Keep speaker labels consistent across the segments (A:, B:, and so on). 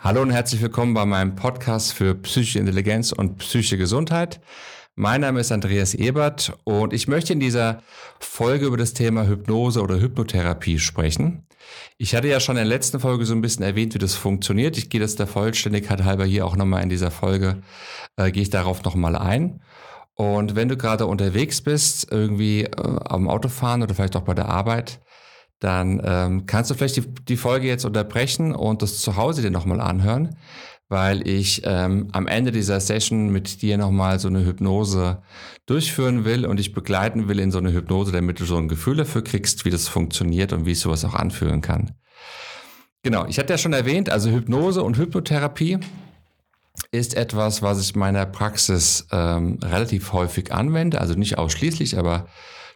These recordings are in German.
A: Hallo und herzlich willkommen bei meinem Podcast für psychische Intelligenz und psychische Gesundheit. Mein Name ist Andreas Ebert und ich möchte in dieser Folge über das Thema Hypnose oder Hypnotherapie sprechen. Ich hatte ja schon in der letzten Folge so ein bisschen erwähnt, wie das funktioniert. Ich gehe das der Vollständigkeit halber hier auch nochmal in dieser Folge, äh, gehe ich darauf nochmal ein. Und wenn du gerade unterwegs bist, irgendwie äh, am Autofahren oder vielleicht auch bei der Arbeit, dann ähm, kannst du vielleicht die, die Folge jetzt unterbrechen und das zu Hause dir nochmal anhören, weil ich ähm, am Ende dieser Session mit dir nochmal so eine Hypnose durchführen will und dich begleiten will in so eine Hypnose, damit du so ein Gefühl dafür kriegst, wie das funktioniert und wie ich sowas auch anfühlen kann. Genau, ich hatte ja schon erwähnt, also Hypnose und Hypnotherapie ist etwas, was ich in meiner Praxis ähm, relativ häufig anwende, also nicht ausschließlich, aber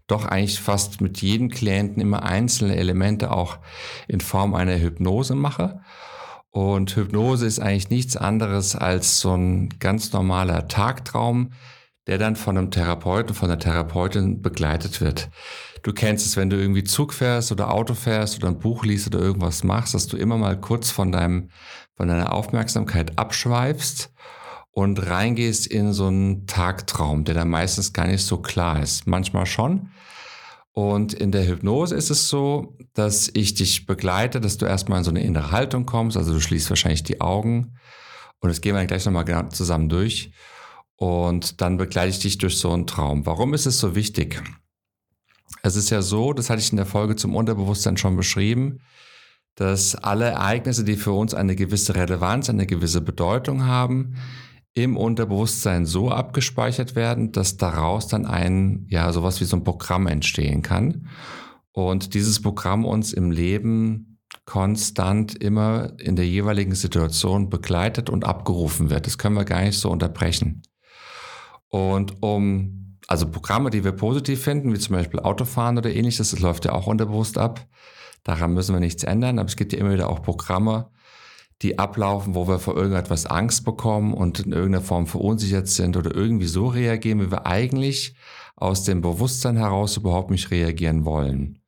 A: doch eigentlich fast mit jedem Klienten immer einzelne Elemente auch in Form einer Hypnose mache. Und Hypnose ist eigentlich nichts anderes als so ein ganz normaler Tagtraum, der dann von einem Therapeuten, von der Therapeutin begleitet wird. Du kennst es, wenn du irgendwie Zug fährst oder Auto fährst oder ein Buch liest oder irgendwas machst, dass du immer mal kurz von deinem, von deiner Aufmerksamkeit abschweifst und reingehst in so einen Tagtraum, der dann meistens gar nicht so klar ist. Manchmal schon. Und in der Hypnose ist es so, dass ich dich begleite, dass du erstmal in so eine innere Haltung kommst. Also du schließt wahrscheinlich die Augen. Und das gehen wir gleich nochmal genau zusammen durch. Und dann begleite ich dich durch so einen Traum. Warum ist es so wichtig? Es ist ja so, das hatte ich in der Folge zum Unterbewusstsein schon beschrieben, dass alle Ereignisse, die für uns eine gewisse Relevanz, eine gewisse Bedeutung haben, im Unterbewusstsein so abgespeichert werden, dass daraus dann ein, ja, sowas wie so ein Programm entstehen kann. Und dieses Programm uns im Leben konstant immer in der jeweiligen Situation begleitet und abgerufen wird. Das können wir gar nicht so unterbrechen. Und um, also Programme, die wir positiv finden, wie zum Beispiel Autofahren oder ähnliches, das läuft ja auch unterbewusst ab. Daran müssen wir nichts ändern, aber es gibt ja immer wieder auch Programme, die ablaufen, wo wir vor irgendetwas Angst bekommen und in irgendeiner Form verunsichert sind oder irgendwie so reagieren, wie wir eigentlich aus dem Bewusstsein heraus überhaupt nicht reagieren wollen.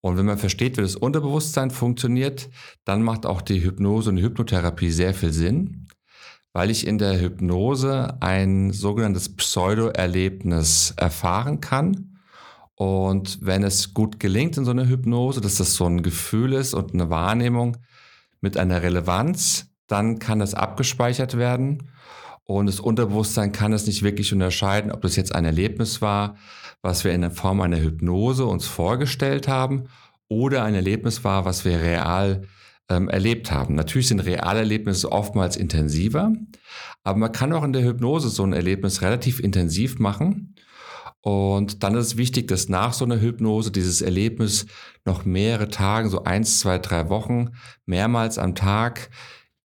A: Und wenn man versteht, wie das Unterbewusstsein funktioniert, dann macht auch die Hypnose und die Hypnotherapie sehr viel Sinn, weil ich in der Hypnose ein sogenanntes Pseudo-Erlebnis erfahren kann. Und wenn es gut gelingt in so einer Hypnose, dass das so ein Gefühl ist und eine Wahrnehmung, mit einer Relevanz, dann kann das abgespeichert werden. Und das Unterbewusstsein kann es nicht wirklich unterscheiden, ob das jetzt ein Erlebnis war, was wir in der Form einer Hypnose uns vorgestellt haben, oder ein Erlebnis war, was wir real ähm, erlebt haben. Natürlich sind Realerlebnisse oftmals intensiver, aber man kann auch in der Hypnose so ein Erlebnis relativ intensiv machen und dann ist es wichtig, dass nach so einer Hypnose dieses Erlebnis noch mehrere Tage, so eins, zwei, drei Wochen, mehrmals am Tag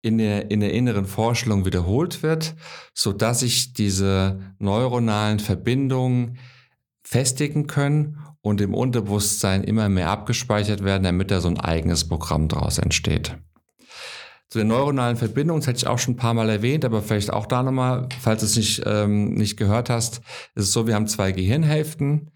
A: in der, in der inneren Vorstellung wiederholt wird, so dass sich diese neuronalen Verbindungen festigen können und im Unterbewusstsein immer mehr abgespeichert werden, damit da so ein eigenes Programm daraus entsteht. Zu den neuronalen Verbindungen, das hatte ich auch schon ein paar Mal erwähnt, aber vielleicht auch da nochmal, falls du es nicht, ähm, nicht gehört hast, ist es so, wir haben zwei Gehirnhälften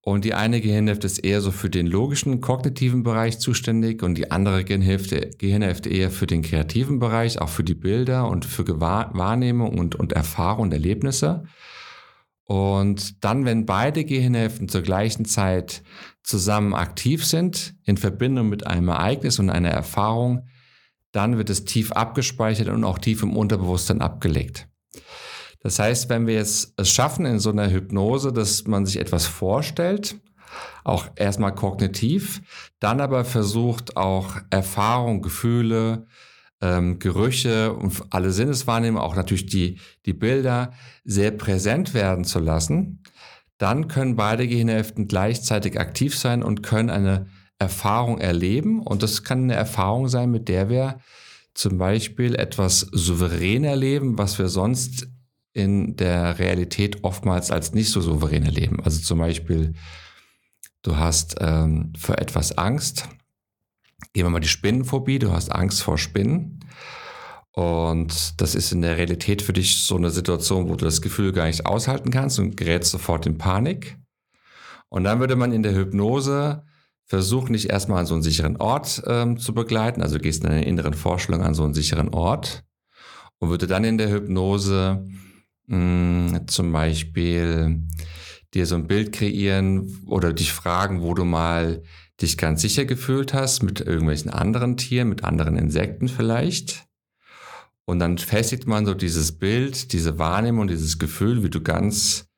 A: und die eine Gehirnhälfte ist eher so für den logischen, kognitiven Bereich zuständig und die andere Gehirnhälfte, Gehirnhälfte eher für den kreativen Bereich, auch für die Bilder und für Wahrnehmung und, und Erfahrung und Erlebnisse. Und dann, wenn beide Gehirnhälften zur gleichen Zeit zusammen aktiv sind, in Verbindung mit einem Ereignis und einer Erfahrung, dann wird es tief abgespeichert und auch tief im Unterbewusstsein abgelegt. Das heißt, wenn wir jetzt es schaffen in so einer Hypnose, dass man sich etwas vorstellt, auch erstmal kognitiv, dann aber versucht auch Erfahrung, Gefühle, ähm, Gerüche und alle Sinneswahrnehmungen, auch natürlich die, die Bilder sehr präsent werden zu lassen, dann können beide Gehirnhälften gleichzeitig aktiv sein und können eine Erfahrung erleben. Und das kann eine Erfahrung sein, mit der wir zum Beispiel etwas souverän erleben, was wir sonst in der Realität oftmals als nicht so souverän erleben. Also zum Beispiel, du hast ähm, für etwas Angst. Gehen wir mal die Spinnenphobie. Du hast Angst vor Spinnen. Und das ist in der Realität für dich so eine Situation, wo du das Gefühl gar nicht aushalten kannst und gerätst sofort in Panik. Und dann würde man in der Hypnose versuch nicht erstmal an so einen sicheren Ort ähm, zu begleiten, also gehst in einer inneren Vorstellung an so einen sicheren Ort und würde dann in der Hypnose mh, hm, zum Beispiel dir so ein Bild kreieren oder dich fragen, wo du mal dich ganz sicher gefühlt hast mit irgendwelchen anderen Tieren, mit anderen Insekten vielleicht. Und dann festigt man so dieses Bild, diese Wahrnehmung, dieses Gefühl, wie du ganz,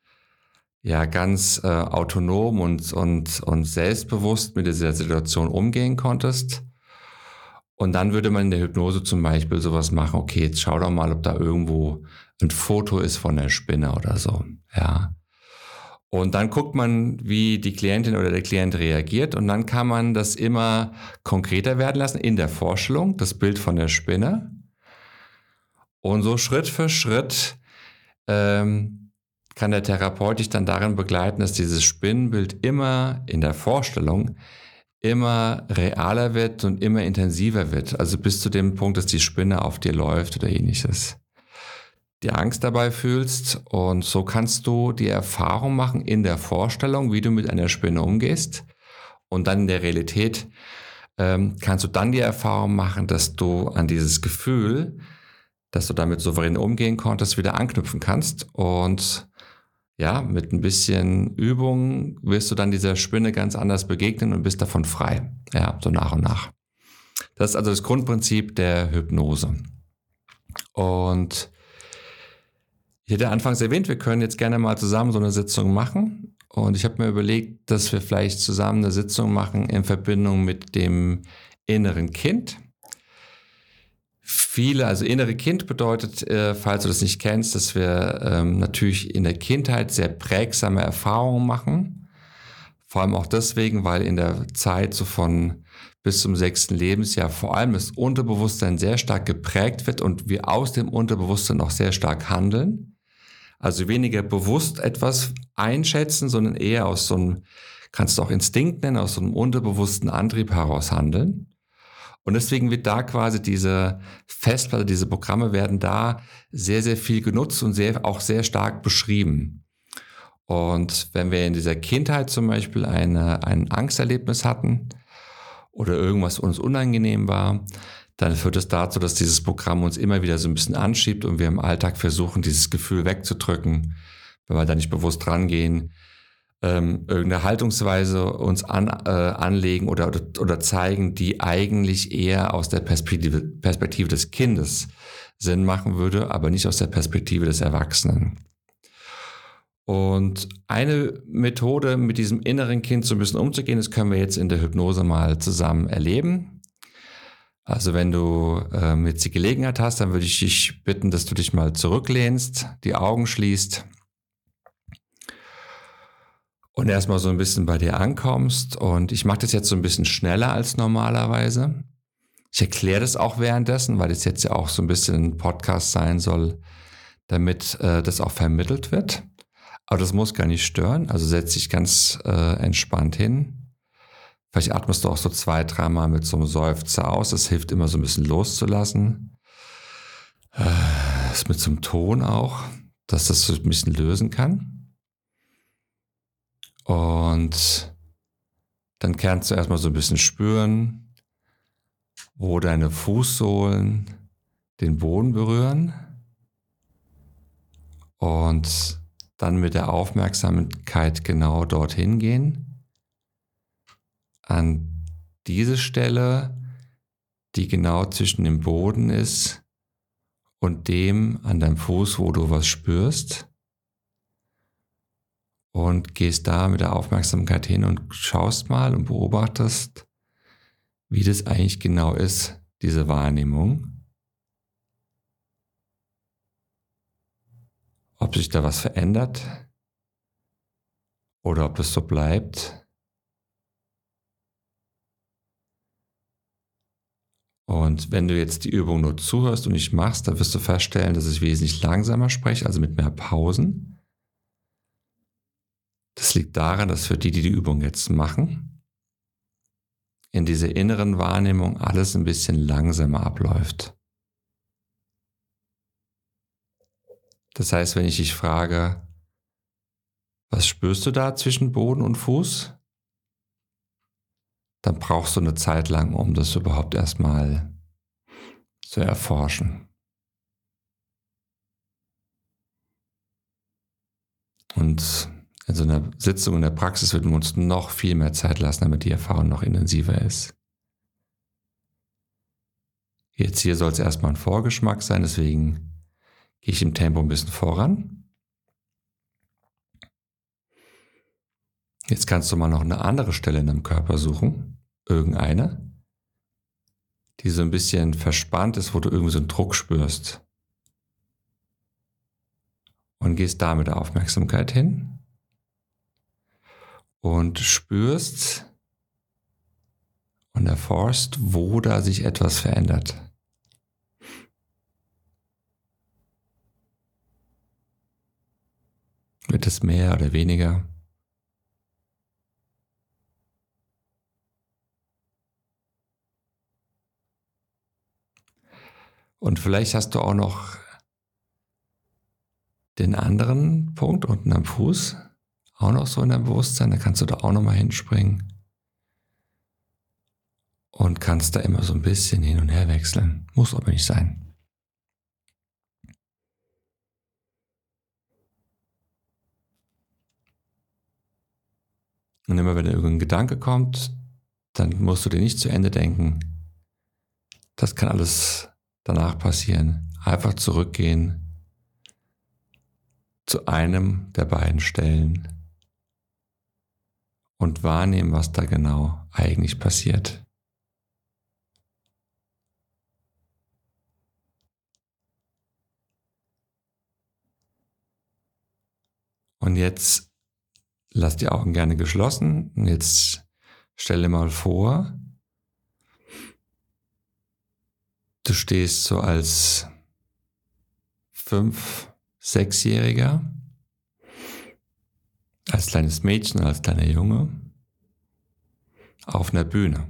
A: ja, ganz äh, autonom und, und, und selbstbewusst mit dieser Situation umgehen konntest. Und dann würde man in der Hypnose zum Beispiel sowas machen, okay, jetzt schau doch mal, ob da irgendwo ein Foto ist von der Spinne oder so, ja. Und dann guckt man, wie die Klientin oder der Klient reagiert und dann kann man das immer konkreter werden lassen in der Vorstellung, das Bild von der Spinne. Und so Schritt für Schritt ähm, kann der Therapeut dich dann darin begleiten, dass dieses Spinnenbild immer in der Vorstellung immer realer wird und immer intensiver wird. Also bis zu dem Punkt, dass die Spinne auf dir läuft oder ähnliches die Angst dabei fühlst. Und so kannst du die Erfahrung machen in der Vorstellung, wie du mit einer Spinne umgehst. Und dann in der Realität ähm, kannst du dann die Erfahrung machen, dass du an dieses Gefühl, dass du damit souverän umgehen konntest, wieder anknüpfen kannst. Und ja, mit ein bisschen Übung wirst du dann dieser Spinne ganz anders begegnen und bist davon frei. Ja, so nach und nach. Das ist also das Grundprinzip der Hypnose. Und ich hatte anfangs erwähnt, wir können jetzt gerne mal zusammen so eine Sitzung machen. Und ich habe mir überlegt, dass wir vielleicht zusammen eine Sitzung machen in Verbindung mit dem inneren Kind. Viele, also innere Kind bedeutet, äh, falls du das nicht kennst, dass wir ähm, natürlich in der Kindheit sehr prägsame Erfahrungen machen. Vor allem auch deswegen, weil in der Zeit so von bis zum sechsten Lebensjahr vor allem das Unterbewusstsein sehr stark geprägt wird und wir aus dem Unterbewusstsein auch sehr stark handeln. Also weniger bewusst etwas einschätzen, sondern eher aus so einem, kannst du auch Instinkt nennen, aus so einem unterbewussten Antrieb heraus handeln. Und deswegen wird da quasi diese Festplatte, diese Programme werden da sehr, sehr viel genutzt und sehr, auch sehr stark beschrieben. Und wenn wir in dieser Kindheit zum Beispiel eine, ein Angsterlebnis hatten oder irgendwas uns unangenehm war, dann führt es dazu, dass dieses Programm uns immer wieder so ein bisschen anschiebt und wir im Alltag versuchen, dieses Gefühl wegzudrücken, wenn wir da nicht bewusst rangehen, ähm, irgendeine Haltungsweise uns an, äh, anlegen oder, oder, oder zeigen, die eigentlich eher aus der Perspektive, Perspektive des Kindes Sinn machen würde, aber nicht aus der Perspektive des Erwachsenen. Und eine Methode, mit diesem inneren Kind so ein bisschen umzugehen, das können wir jetzt in der Hypnose mal zusammen erleben. Also wenn du ähm, jetzt die Gelegenheit hast, dann würde ich dich bitten, dass du dich mal zurücklehnst, die Augen schließt und erstmal so ein bisschen bei dir ankommst. Und ich mache das jetzt so ein bisschen schneller als normalerweise. Ich erkläre das auch währenddessen, weil es jetzt ja auch so ein bisschen ein Podcast sein soll, damit äh, das auch vermittelt wird. Aber das muss gar nicht stören. Also setz dich ganz äh, entspannt hin Vielleicht atmest du auch so zwei, dreimal mit so einem Seufzer aus. Das hilft immer so ein bisschen loszulassen. Das äh, mit so einem Ton auch, dass das so ein bisschen lösen kann. Und dann kannst du erstmal so ein bisschen spüren, wo deine Fußsohlen den Boden berühren. Und dann mit der Aufmerksamkeit genau dorthin gehen an diese Stelle, die genau zwischen dem Boden ist und dem an deinem Fuß, wo du was spürst. Und gehst da mit der Aufmerksamkeit hin und schaust mal und beobachtest, wie das eigentlich genau ist, diese Wahrnehmung. Ob sich da was verändert oder ob es so bleibt. Und wenn du jetzt die Übung nur zuhörst und nicht machst, dann wirst du feststellen, dass ich wesentlich langsamer spreche, also mit mehr Pausen. Das liegt daran, dass für die, die die Übung jetzt machen, in dieser inneren Wahrnehmung alles ein bisschen langsamer abläuft. Das heißt, wenn ich dich frage, was spürst du da zwischen Boden und Fuß? dann brauchst du eine Zeit lang, um das überhaupt erstmal zu erforschen. Und in so einer Sitzung in der Praxis würden wir uns noch viel mehr Zeit lassen, damit die Erfahrung noch intensiver ist. Jetzt hier soll es erstmal ein Vorgeschmack sein, deswegen gehe ich im Tempo ein bisschen voran. Jetzt kannst du mal noch eine andere Stelle in deinem Körper suchen, irgendeine, die so ein bisschen verspannt ist, wo du irgendwie so einen Druck spürst. Und gehst da mit der Aufmerksamkeit hin und spürst und erforschst, wo da sich etwas verändert. Wird es mehr oder weniger? Und vielleicht hast du auch noch den anderen Punkt unten am Fuß auch noch so in deinem Bewusstsein, da kannst du da auch noch mal hinspringen und kannst da immer so ein bisschen hin und her wechseln. Muss aber nicht sein. Und immer wenn irgendein Gedanke kommt, dann musst du dir nicht zu Ende denken. Das kann alles danach passieren. Einfach zurückgehen zu einem der beiden Stellen und wahrnehmen, was da genau eigentlich passiert. Und jetzt lass die Augen gerne geschlossen und jetzt stelle mal vor, Du stehst so als fünf, sechsjähriger, als kleines Mädchen, als kleiner Junge auf einer Bühne,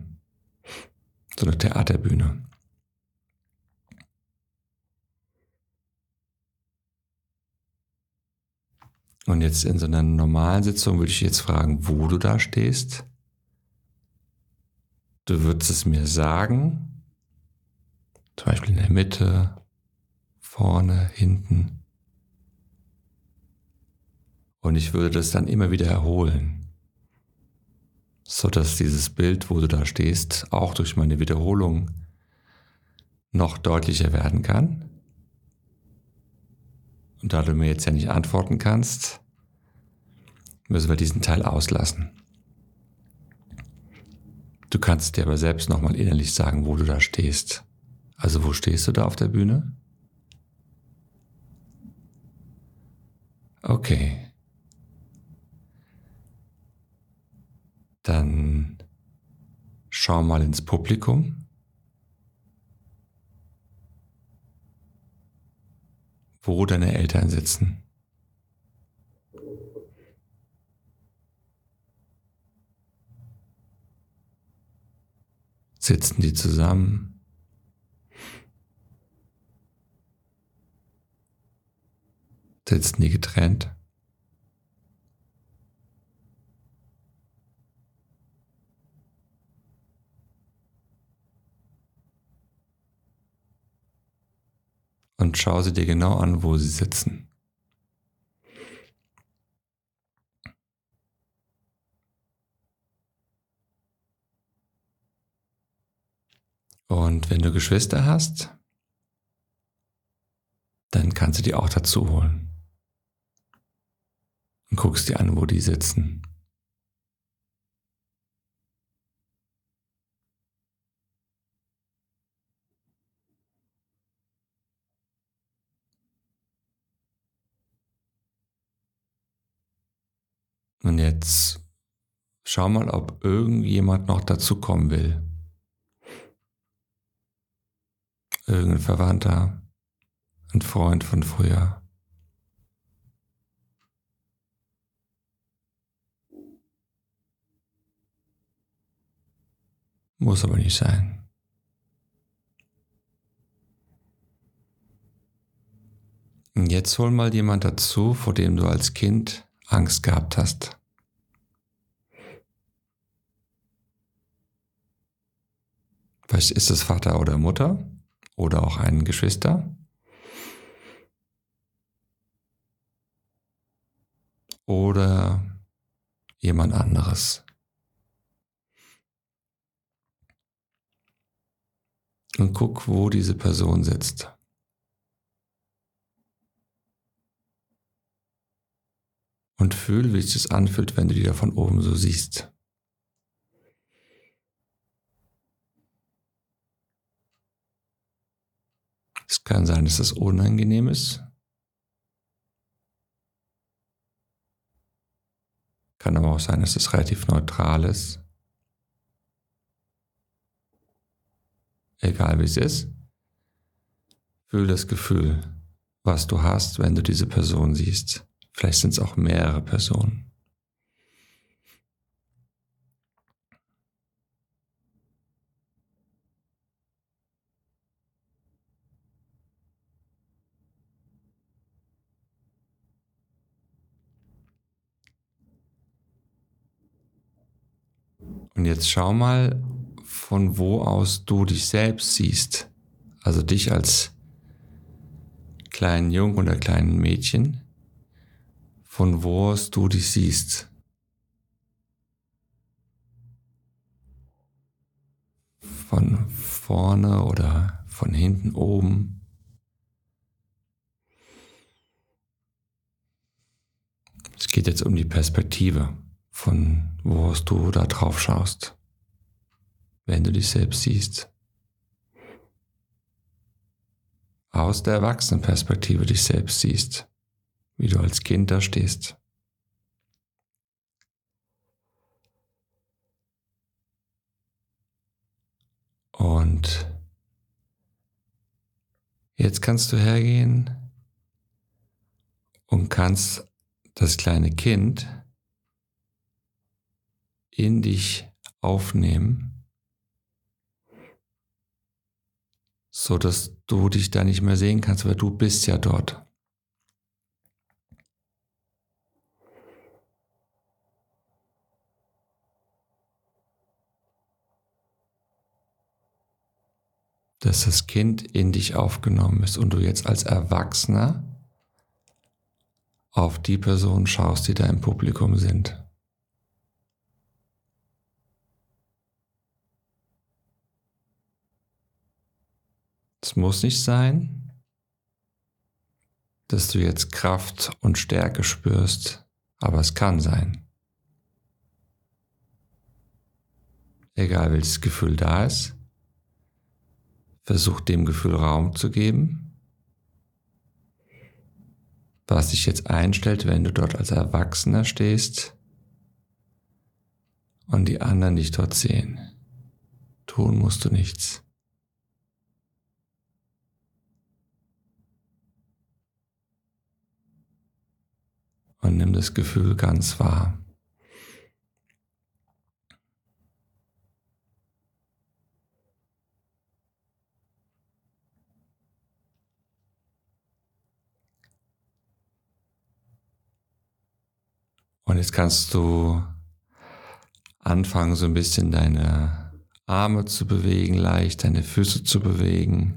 A: so eine Theaterbühne. Und jetzt in so einer normalen Sitzung würde ich jetzt fragen, wo du da stehst. Du würdest es mir sagen zum Beispiel in der Mitte, vorne, hinten. Und ich würde das dann immer wieder erholen, so dass dieses Bild, wo du da stehst, auch durch meine Wiederholung noch deutlicher werden kann. Und da du mir jetzt ja nicht antworten kannst, müssen wir diesen Teil auslassen. Du kannst dir aber selbst nochmal innerlich sagen, wo du da stehst. Also wo stehst du da auf der Bühne? Okay. Dann schau mal ins Publikum. Wo deine Eltern sitzen. Sitzen die zusammen? Sitzen die getrennt? Und schau sie dir genau an, wo sie sitzen. Und wenn du Geschwister hast, dann kannst du die auch dazu holen und guckst dir an, wo die sitzen. Und jetzt schau mal, ob irgendjemand noch dazukommen will. Irgendein Verwandter, ein Freund von früher. Muss aber nicht sein. Und jetzt hol mal jemand dazu, vor dem du als Kind Angst gehabt hast. Vielleicht ist es Vater oder Mutter oder auch ein Geschwister. Oder jemand anderes. Und guck, wo diese Person sitzt. Und fühl, wie es sich anfühlt, wenn du die da von oben so siehst. Es kann sein, dass das unangenehm ist. Kann aber auch sein, dass es relativ neutral ist. Egal wie es ist. Fühl das Gefühl, was du hast, wenn du diese Person siehst. Vielleicht sind es auch mehrere Personen. Und jetzt schau mal, von wo aus du dich selbst siehst. Also dich als kleinen Jungen oder kleinen Mädchen. Von wo aus du dich siehst. Von vorne oder von hinten oben. Es geht jetzt um die Perspektive von wo aus du da drauf schaust, wenn du dich selbst siehst. Aus der Erwachsenenperspektive dich selbst siehst, wie du als Kind da stehst. Und jetzt kannst du hergehen und kannst das kleine Kind in dich aufnehmen, so dass du dich da nicht mehr sehen kannst, weil du bist ja dort. dass das Kind in dich aufgenommen ist und du jetzt als Erwachsener auf die Personen schaust, die da im Publikum sind. Es muss nicht sein, dass du jetzt Kraft und Stärke spürst, aber es kann sein. Egal welches Gefühl da ist, versuch dem Gefühl Raum zu geben, was sich jetzt einstellt, wenn du dort als Erwachsener stehst und die anderen dich dort sehen. Tun musst du nichts. Und nimm das Gefühl ganz wahr. Und jetzt kannst du anfangen, so ein bisschen deine Arme zu bewegen, leicht deine Füße zu bewegen.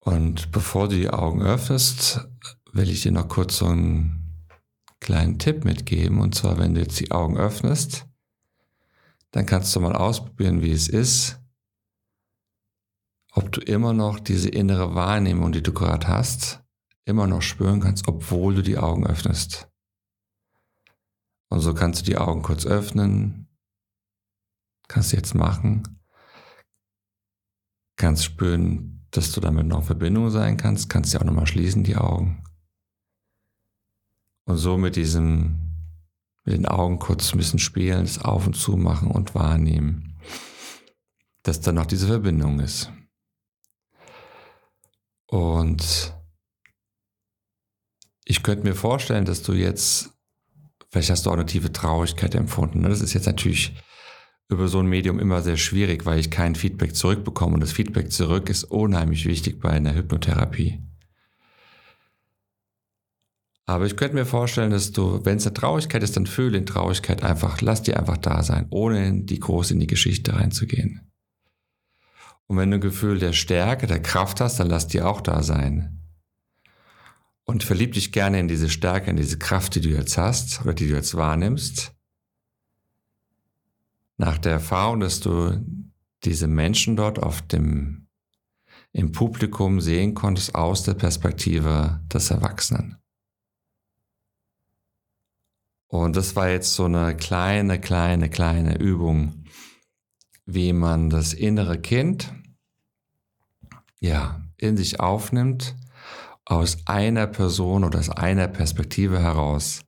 A: Und bevor du die Augen öffnest, will ich dir noch kurz so einen kleinen Tipp mitgeben. Und zwar, wenn du jetzt die Augen öffnest, dann kannst du mal ausprobieren, wie es ist, ob du immer noch diese innere Wahrnehmung, die du gerade hast, immer noch spüren kannst, obwohl du die Augen öffnest. Und so kannst du die Augen kurz öffnen, kannst du jetzt machen, kannst spüren, dass du damit noch in Verbindung sein kannst, kannst du auch nochmal schließen, die Augen. Und so mit diesem, mit den Augen kurz ein bisschen spielen, das Auf und Zu machen und wahrnehmen, dass da noch diese Verbindung ist. Und ich könnte mir vorstellen, dass du jetzt, vielleicht hast du auch eine tiefe Traurigkeit empfunden. Ne? Das ist jetzt natürlich über so ein Medium immer sehr schwierig, weil ich kein Feedback zurückbekomme. Und das Feedback zurück ist unheimlich wichtig bei einer Hypnotherapie. Aber ich könnte mir vorstellen, dass du, wenn es eine Traurigkeit ist, dann fühle in Traurigkeit einfach, lass die einfach da sein, ohne die groß in die Geschichte reinzugehen. Und wenn du ein Gefühl der Stärke, der Kraft hast, dann lass die auch da sein. Und verlieb dich gerne in diese Stärke, in diese Kraft, die du jetzt hast oder die du jetzt wahrnimmst. Nach der Erfahrung, dass du diese Menschen dort auf dem, im Publikum sehen konntest aus der Perspektive des Erwachsenen. Und das war jetzt so eine kleine, kleine, kleine Übung, wie man das innere Kind ja in sich aufnimmt, aus einer Person oder aus einer Perspektive heraus,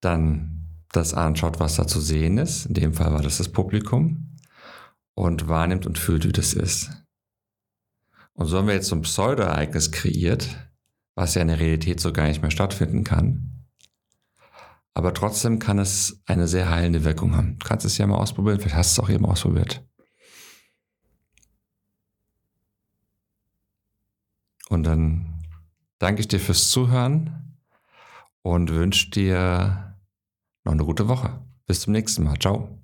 A: dann das anschaut, was da zu sehen ist. In dem Fall war das das Publikum und wahrnimmt und fühlt, wie das ist. Und so haben wir jetzt so ein Pseudoereignis kreiert, was ja in der Realität so gar nicht mehr stattfinden kann aber trotzdem kann es eine sehr heilende Wirkung haben. Du kannst es ja mal ausprobieren, vielleicht hast du es auch eben ausprobiert. Und dann danke ich dir fürs Zuhören und wünsche dir noch eine gute Woche. Bis zum nächsten Mal. Ciao.